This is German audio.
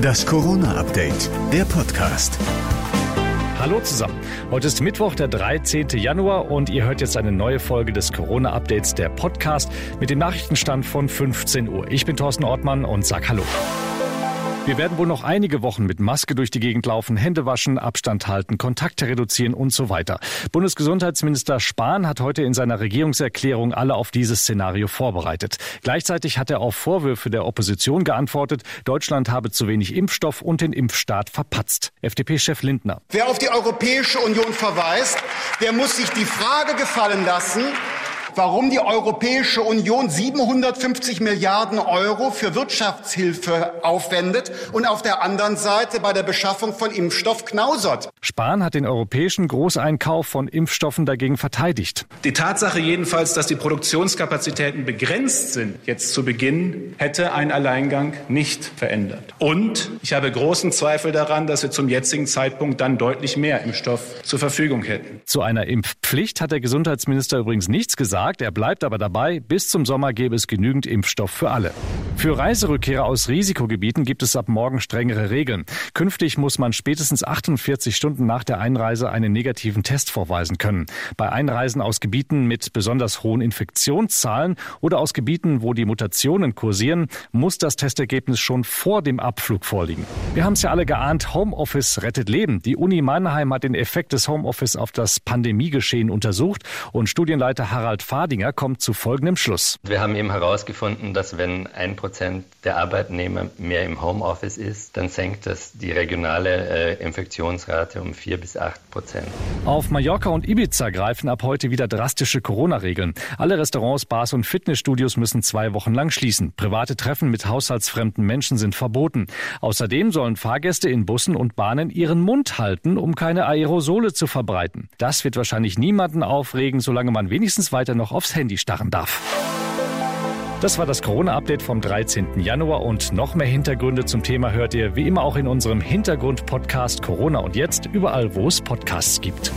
Das Corona-Update, der Podcast. Hallo zusammen. Heute ist Mittwoch, der 13. Januar und ihr hört jetzt eine neue Folge des Corona-Updates, der Podcast mit dem Nachrichtenstand von 15 Uhr. Ich bin Thorsten Ortmann und sag Hallo. Wir werden wohl noch einige Wochen mit Maske durch die Gegend laufen, Hände waschen, Abstand halten, Kontakte reduzieren und so weiter. Bundesgesundheitsminister Spahn hat heute in seiner Regierungserklärung alle auf dieses Szenario vorbereitet. Gleichzeitig hat er auf Vorwürfe der Opposition geantwortet, Deutschland habe zu wenig Impfstoff und den Impfstaat verpatzt. FDP-Chef Lindner. Wer auf die Europäische Union verweist, der muss sich die Frage gefallen lassen, warum die Europäische Union 750 Milliarden Euro für Wirtschaftshilfe aufwendet und auf der anderen Seite bei der Beschaffung von Impfstoff knausert. Spahn hat den europäischen Großeinkauf von Impfstoffen dagegen verteidigt. Die Tatsache jedenfalls, dass die Produktionskapazitäten begrenzt sind, jetzt zu Beginn, hätte ein Alleingang nicht verändert. Und ich habe großen Zweifel daran, dass wir zum jetzigen Zeitpunkt dann deutlich mehr Impfstoff zur Verfügung hätten. Zu einer Impfpflicht hat der Gesundheitsminister übrigens nichts gesagt, er bleibt aber dabei, bis zum Sommer gäbe es genügend Impfstoff für alle. Für Reiserückkehrer aus Risikogebieten gibt es ab morgen strengere Regeln. Künftig muss man spätestens 48 Stunden nach der Einreise einen negativen Test vorweisen können. Bei Einreisen aus Gebieten mit besonders hohen Infektionszahlen oder aus Gebieten, wo die Mutationen kursieren, muss das Testergebnis schon vor dem Abflug vorliegen. Wir haben es ja alle geahnt, Homeoffice rettet Leben. Die Uni Mannheim hat den Effekt des Homeoffice auf das Pandemiegeschehen untersucht und Studienleiter Harald Fadinger kommt zu folgendem Schluss. Wir haben eben herausgefunden, dass wenn ein Prozent der Arbeitnehmer mehr im Homeoffice ist, dann senkt das die regionale äh, Infektionsrate um vier bis acht Prozent. Auf Mallorca und Ibiza greifen ab heute wieder drastische Corona-Regeln. Alle Restaurants, Bars und Fitnessstudios müssen zwei Wochen lang schließen. Private Treffen mit haushaltsfremden Menschen sind verboten. Außerdem sollen Fahrgäste in Bussen und Bahnen ihren Mund halten, um keine Aerosole zu verbreiten. Das wird wahrscheinlich niemanden aufregen, solange man wenigstens weiter noch aufs Handy starren darf. Das war das Corona-Update vom 13. Januar und noch mehr Hintergründe zum Thema hört ihr wie immer auch in unserem Hintergrund-Podcast Corona und jetzt überall, wo es Podcasts gibt.